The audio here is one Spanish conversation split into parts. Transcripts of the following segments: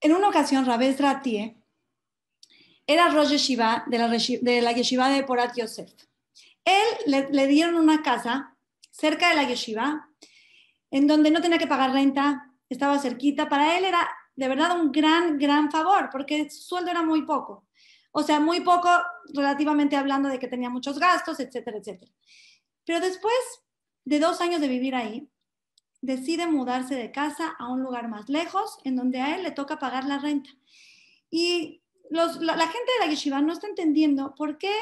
En una ocasión, Rabez Ratie era Rosh Yeshiva de la, de la Yeshiva de Porat Yosef. Él le, dieron una casa cerca de la Yeshiva, en donde no tenía que pagar renta, estaba cerquita. Para él era de verdad un gran, gran favor, porque su sueldo era muy poco. O sea, muy poco relativamente hablando de que tenía muchos gastos, etcétera, etcétera. Pero después de dos años de vivir ahí, decide mudarse de casa a un lugar más lejos, en donde a él le toca pagar la renta. Y la, gente de la yeshiva no está entendiendo por qué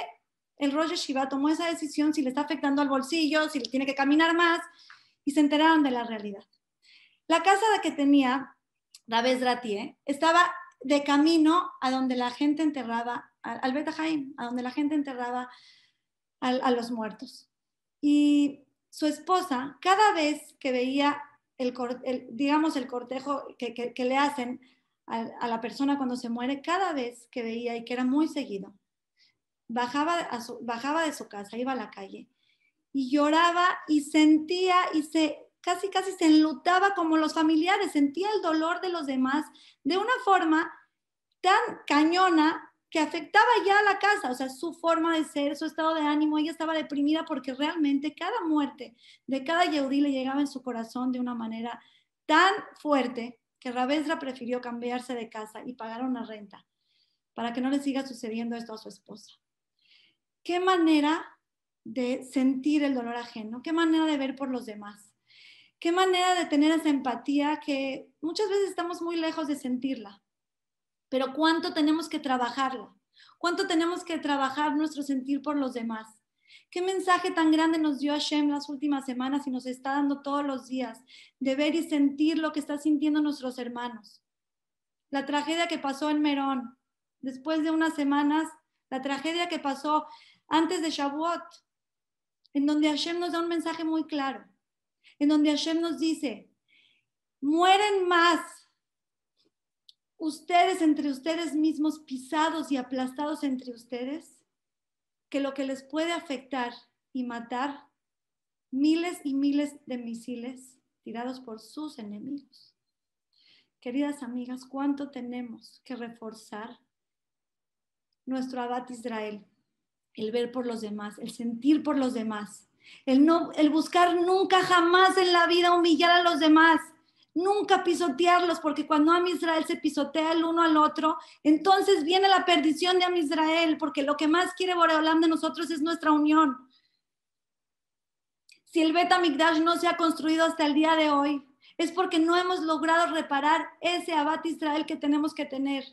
el Rosh Yeshiva tomó esa decisión, si le está afectando al bolsillo, si le tiene que caminar más, y se enteraron de la realidad. La casa que tenía David Dratie estaba de camino a donde la gente enterraba, al Bet a donde la gente enterraba a los muertos. Y su esposa, cada vez que veía el, digamos, el cortejo que, le hacen a, la persona cuando se muere, cada vez que veía, y que era muy seguido, bajaba, bajaba de su casa, iba a la calle y lloraba y sentía y se casi casi se enlutaba como los familiares, sentía el dolor de los demás de una forma tan cañona que afectaba ya a la casa, o sea, su forma de ser, su estado de ánimo, ella estaba deprimida porque realmente cada muerte de cada Yehudi le llegaba en su corazón de una manera tan fuerte que Rabesra prefirió cambiarse de casa y pagar una renta para que no le siga sucediendo esto a su esposa. ¿Qué manera de sentir el dolor ajeno? ¿Qué manera de ver por los demás? ¿Qué manera de tener esa empatía que muchas veces estamos muy lejos de sentirla? Pero cuánto tenemos que trabajarla, cuánto tenemos que trabajar nuestro sentir por los demás. ¿Qué mensaje tan grande nos dio Hashem las últimas semanas y nos está dando todos los días de ver y sentir lo que están sintiendo nuestros hermanos? La tragedia que pasó en Merón, después de unas semanas, la tragedia que pasó antes de Shavuot, en donde Hashem nos da un mensaje muy claro, en donde Hashem nos dice, mueren más ustedes entre ustedes mismos pisados y aplastados entre ustedes, que lo que les puede afectar y matar miles y miles de misiles tirados por sus enemigos. Queridas amigas, ¿cuánto tenemos que reforzar nuestro abad Israel? El ver por los demás, el sentir por los demás, el, no, el buscar nunca jamás en la vida humillar a los demás, nunca pisotearlos, porque cuando Am Israel se pisotea el uno al otro, entonces viene la perdición de Am Israel, porque lo que más quiere Boreolam de nosotros es nuestra unión. Si el Bet Migdash no se ha construido hasta el día de hoy, es porque no hemos logrado reparar ese Abad Israel que tenemos que tener.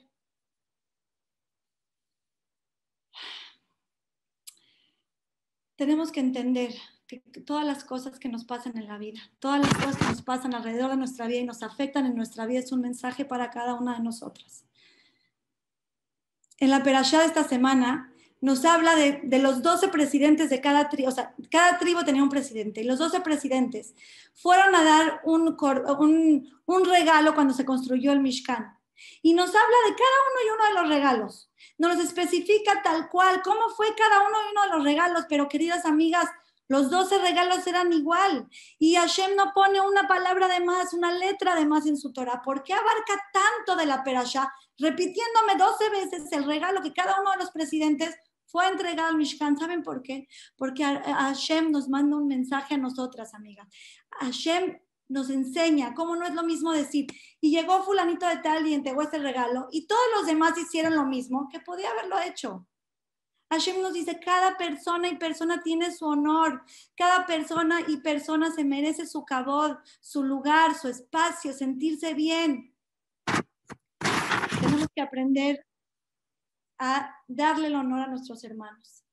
Tenemos que entender que, todas las cosas que nos pasan en la vida, todas las cosas que nos pasan alrededor de nuestra vida y nos afectan en nuestra vida es un mensaje para cada una de nosotras. En la perashá de esta semana nos habla de, los 12 presidentes de cada tribu, o sea, cada tribu tenía un presidente, y los 12 presidentes fueron a dar un, regalo cuando se construyó el Mishkan. Y nos habla de cada uno y uno de los regalos. Nos especifica tal cual cómo fue cada uno y uno de los regalos, pero queridas amigas, los doce regalos eran igual. Y Hashem no pone una palabra de más, una letra de más en su Torah. ¿Por qué abarca tanto de la perashá? Repitiéndome doce veces el regalo que cada uno de los presidentes fue entregado al Mishkan. ¿Saben por qué? Porque Hashem nos manda un mensaje a nosotras, amigas. Hashem nos enseña cómo no es lo mismo decir, y llegó fulanito de tal y entregó este regalo, y todos los demás hicieron lo mismo, que podía haberlo hecho. Hashem nos dice, cada persona y persona tiene su honor, cada persona y persona se merece su cabod, su lugar, su espacio, sentirse bien. Tenemos que aprender a darle el honor a nuestros hermanos.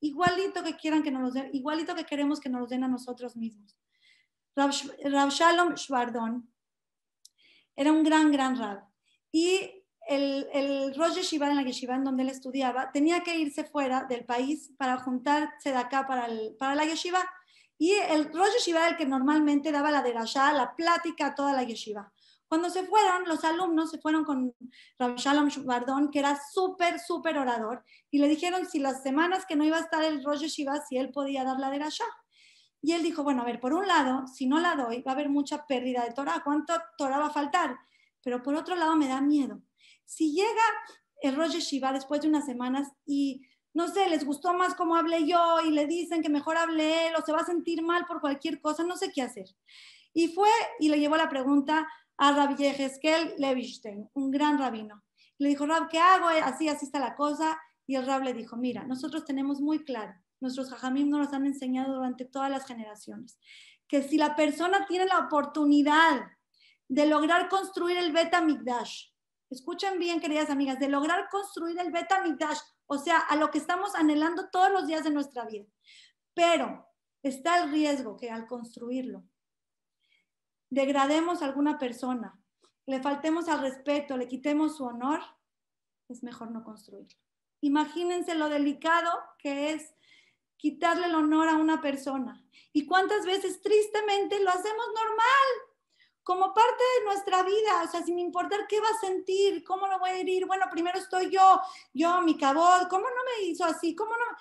Igualito que quieran que nos los den, igualito que queremos que nos los den a nosotros mismos. Rav, Shalom Shvardon era un gran, gran rab. Y el, el Rosh Yeshiva, en la Yeshiva en donde él estudiaba, tenía que irse fuera del país para juntarse de acá para, para la Yeshiva. Y el Rosh Yeshiva era el que normalmente daba la derashá, la plática a toda la Yeshiva. Cuando se fueron, los alumnos se fueron con Rabbi Shalom Bardón, que era súper, súper orador, y le dijeron si las semanas que no iba a estar el Rosh Yeshiva, si él podía dar la derashá. Y él dijo, bueno, a ver, por un lado, si no la doy, va a haber mucha pérdida de Torah. ¿Cuánto Torah va a faltar? pero por otro lado me da miedo. Si llega el Rosh Shiva después de unas semanas y no sé, les gustó más cómo hablé yo y le dicen que mejor hable él o se va a sentir mal por cualquier cosa, no sé qué hacer. Y fue y le llevó la pregunta a Rabbi Yehezkel Levinstein, un gran rabino. Le dijo, Rab, ¿qué hago? Así, así está la cosa. Y el Rab le dijo, mira, nosotros tenemos muy claro, nuestros jajamim nos han enseñado durante todas las generaciones, que si la persona tiene la oportunidad de lograr construir el Beta Mikdash, escuchen bien, queridas amigas, de lograr construir el Beta Mikdash, o sea, a lo que estamos anhelando todos los días de nuestra vida. Pero está el riesgo que al construirlo degrademos a alguna persona, le faltemos al respeto, le quitemos su honor, es mejor no construirlo. Imagínense lo delicado que es quitarle el honor a una persona. Y cuántas veces tristemente lo hacemos normal como parte de nuestra vida, o sea, sin importar qué va a sentir, cómo lo voy a herir, bueno, primero estoy yo, yo, mi cabot, ¿cómo no me hizo así? ¿Cómo no?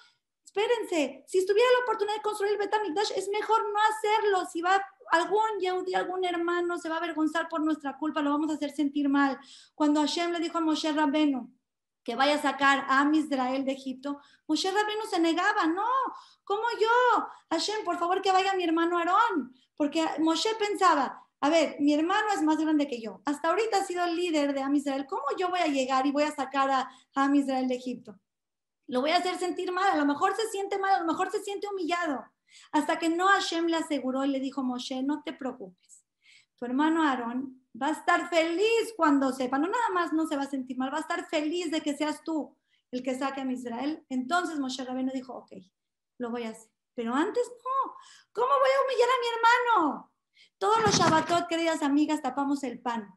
Espérense, si estuviera la oportunidad de construir el Betamikdash, es mejor no hacerlo. Si va algún Yehudi, algún hermano se va a avergonzar por nuestra culpa, lo vamos a hacer sentir mal. Cuando Hashem le dijo a Moshe Rabenu que vaya a sacar a Israel de Egipto, Moshe Rabenu se negaba, no, ¿cómo yo? Hashem, por favor que vaya mi hermano Aarón, porque Moshe pensaba, a ver, mi hermano es más grande que yo. Hasta ahorita ha sido el líder de Am Israel. ¿Cómo yo voy a llegar y voy a sacar a Am Israel de Egipto? Lo voy a hacer sentir mal. A lo mejor se siente mal, a lo mejor se siente humillado. Hasta que no Hashem le aseguró y le dijo, Moshe, no te preocupes. Tu hermano Aarón va a estar feliz cuando sepa. No nada más no se va a sentir mal, va a estar feliz de que seas tú el que saque a Israel. Entonces Moshe Rabeno dijo, ok, lo voy a hacer. Pero antes no. ¿Cómo voy a humillar a mi hermano? Todos los Shabbatot, queridas amigas, tapamos el pan.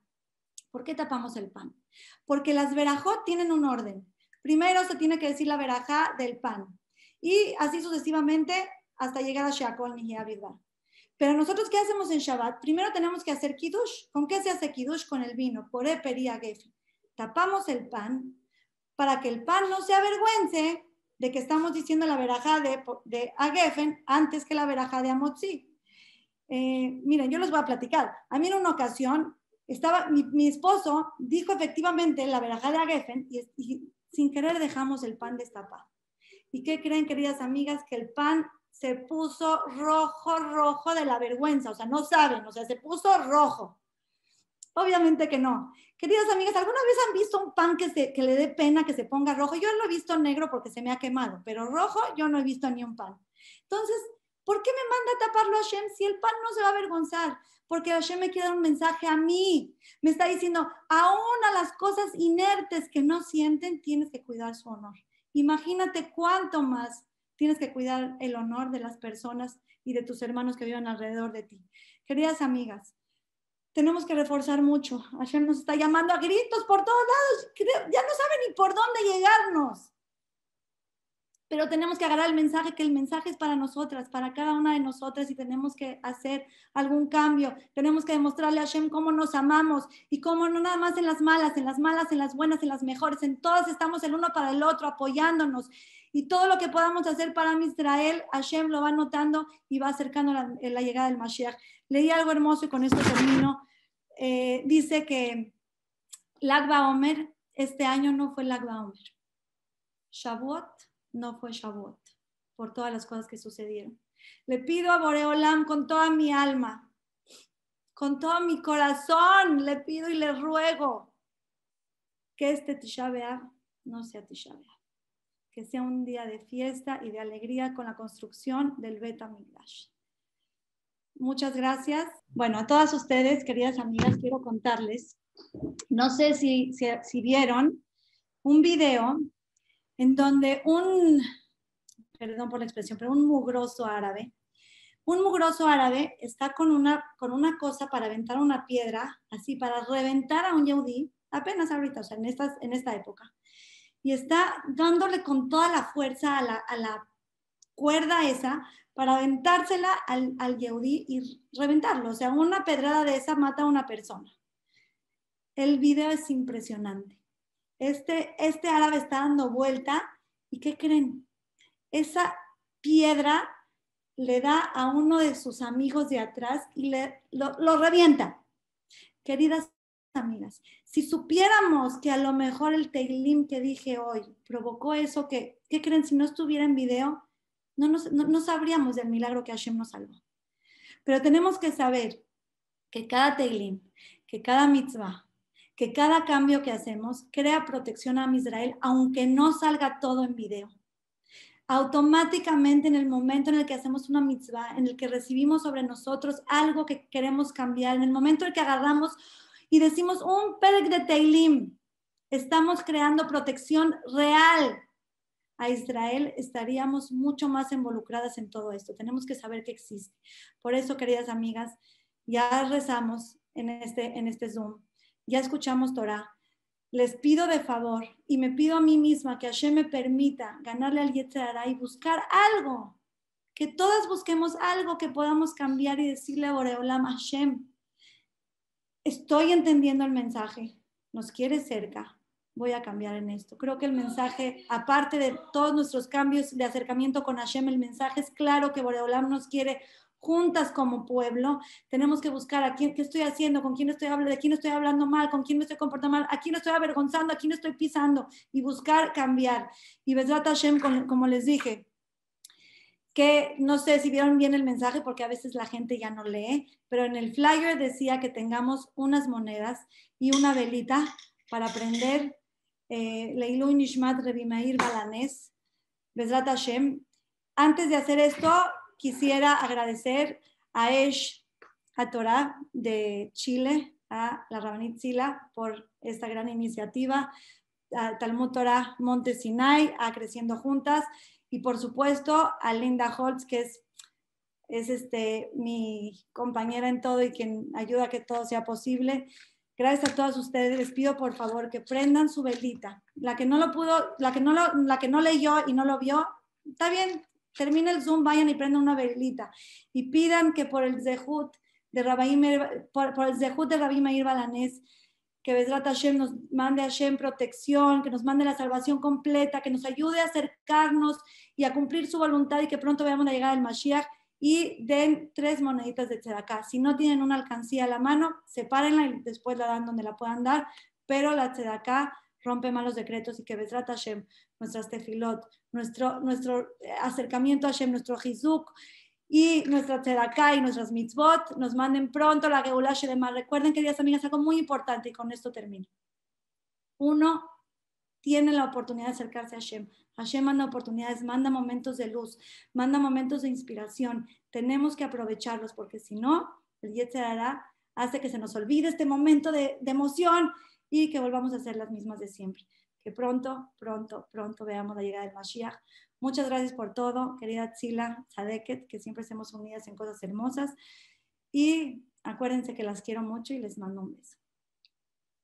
¿Por qué tapamos el pan? Porque las verajot tienen un orden. Primero se tiene que decir la verajá del pan. Y así sucesivamente hasta llegar a Shakol ni Pero nosotros, ¿qué hacemos en Shabbat? Primero tenemos que hacer kiddush. ¿Con qué se hace kiddush? Con el vino, por epería gefi. Tapamos el pan para que el pan no se avergüence de que estamos diciendo la verajá de, de Agefen antes que la verajá de Amotzi. Eh, miren, yo les voy a platicar. A mí en una ocasión, estaba, mi, esposo dijo efectivamente la verajá de Agefen y, sin querer dejamos el pan destapado. ¿Y qué creen, queridas amigas? Que el pan se puso rojo, rojo de la vergüenza. O sea, no saben, o sea, se puso rojo. Obviamente que no. Queridas amigas, ¿alguna vez han visto un pan que, se, que le dé pena que se ponga rojo? Yo lo he visto negro porque se me ha quemado, pero rojo yo no he visto ni un pan. Entonces, ¿Por qué me manda a taparlo Hashem si el pan no se va a avergonzar? Porque Hashem me quiere dar un mensaje a mí. Me está diciendo, aún a las cosas inertes que no sienten, tienes que cuidar su honor. Imagínate cuánto más tienes que cuidar el honor de las personas y de tus hermanos que viven alrededor de ti. Queridas amigas, tenemos que reforzar mucho. Hashem nos está llamando a gritos por todos lados. Ya no sabe ni por dónde llegarnos pero tenemos que agarrar el mensaje, que el mensaje es para nosotras, para cada una de nosotras y tenemos que hacer algún cambio. Tenemos que demostrarle a Hashem cómo nos amamos y cómo no nada más en las malas, en las malas, en las buenas, en las mejores, en todas estamos el uno para el otro, apoyándonos. Y todo lo que podamos hacer para Israel, Hashem lo va notando y va acercando la, la llegada del Mashiach. Leí algo hermoso y con esto termino. Eh, dice que Lagba Omer, este año no fue Lagba Omer. Shavuot no fue Shavuot, por todas las cosas que sucedieron. Le pido a Boreolam con toda mi alma, con todo mi corazón, le pido y le ruego que este Tisha no sea Tisha que sea un día de fiesta y de alegría con la construcción del Beta Migdash. Muchas gracias. Bueno, a todas ustedes, queridas amigas, quiero contarles, no sé si, si vieron un video en donde un, perdón por la expresión, pero un mugroso árabe, un mugroso árabe está con una, con una cosa para aventar una piedra, así, para reventar a un yaudí, apenas ahorita, o sea, en, estas, en esta época, y está dándole con toda la fuerza a la, a la cuerda esa para aventársela al, al yaudí y reventarlo. O sea, una pedrada de esa mata a una persona. El video es impresionante. Este, este árabe está dando vuelta y ¿qué creen? Esa piedra le da a uno de sus amigos de atrás y le, lo, revienta. Queridas amigas, si supiéramos que a lo mejor el Teilim que dije hoy provocó eso, que, ¿qué creen? Si no estuviera en video, no, no, sabríamos del milagro que Hashem nos salvó. Pero tenemos que saber que cada Teilim, que cada mitzvah, que cada cambio que hacemos crea protección a Israel, aunque no salga todo en video. Automáticamente en el momento en el que hacemos una mitzvah, en el que recibimos sobre nosotros algo que queremos cambiar, en el momento en el que agarramos y decimos un perek de Teilim, estamos creando protección real a Israel, estaríamos mucho más involucradas en todo esto. Tenemos que saber que existe. Por eso, queridas amigas, ya rezamos en este, en este Zoom, ya escuchamos Torah. Les pido de favor y me pido a mí misma que Hashem me permita ganarle al Yetzirah y buscar algo, que todas busquemos algo que podamos cambiar y decirle a Boreolam Hashem, estoy entendiendo el mensaje, nos quiere cerca, voy a cambiar en esto. Creo que el mensaje, aparte de todos nuestros cambios de acercamiento con Hashem, el mensaje es claro que Boreolam nos quiere juntas como pueblo. Tenemos que buscar a quién, qué estoy haciendo, con quién estoy hablando, de quién estoy hablando mal, con quién me estoy comportando mal, a quién estoy avergonzando, a quién estoy pisando y buscar cambiar. Y Besrat Hashem, como les dije, que no sé si vieron bien el mensaje porque a veces la gente ya no lee, pero en el flyer decía que tengamos unas monedas y una velita para aprender eh, Leilu Nishmat Rebimair Balanés, Bezrat Hashem. Antes de hacer esto, quisiera agradecer a Esh a Torah de Chile, a la Rabanit Sila, por esta gran iniciativa, a Talmud Torah Monte Sinai, a Creciendo Juntas, y por supuesto a Linda Holtz, que es, es este, mi compañera en todo y quien ayuda a que todo sea posible. Gracias a todos ustedes. Les pido por favor que prendan su velita. La que no lo pudo, la que no, lo, la que no leyó y no lo vio, está bien. Termine el Zoom, vayan y prendan una velita. Y pidan que por el Zehut de Rabbi por, por el Zehut de Rabbi Meir Balanés, que Besrat Hashem nos mande a Hashem protección, que nos mande la salvación completa, que nos ayude a acercarnos y a cumplir su voluntad y que pronto veamos la llegada del Mashiach y den tres moneditas de tzedakah. Si no tienen una alcancía a la mano, sepárenla y después la dan donde la puedan dar, pero la tzedakah rompe malos decretos y que Besrat Hashem, nuestras tefilot, nuestro, nuestro acercamiento a Hashem, nuestro jizuk, y nuestra tzedakah y nuestras mitzvot nos manden pronto la Geulah Shelema. Recuerden, queridas amigas, algo muy importante y con esto termino. Uno tiene la oportunidad de acercarse a Hashem. Hashem manda oportunidades, manda momentos de luz, manda momentos de inspiración. Tenemos que aprovecharlos porque si no, el Yetzirah hace que se nos olvide este momento de, de emoción y que volvamos a ser las mismas de siempre. Que pronto, pronto, pronto veamos la llegada del Mashiach. Muchas gracias por todo, querida Tzila Sadeket, que siempre estemos unidas en cosas hermosas. Y acuérdense que las quiero mucho y les mando un beso.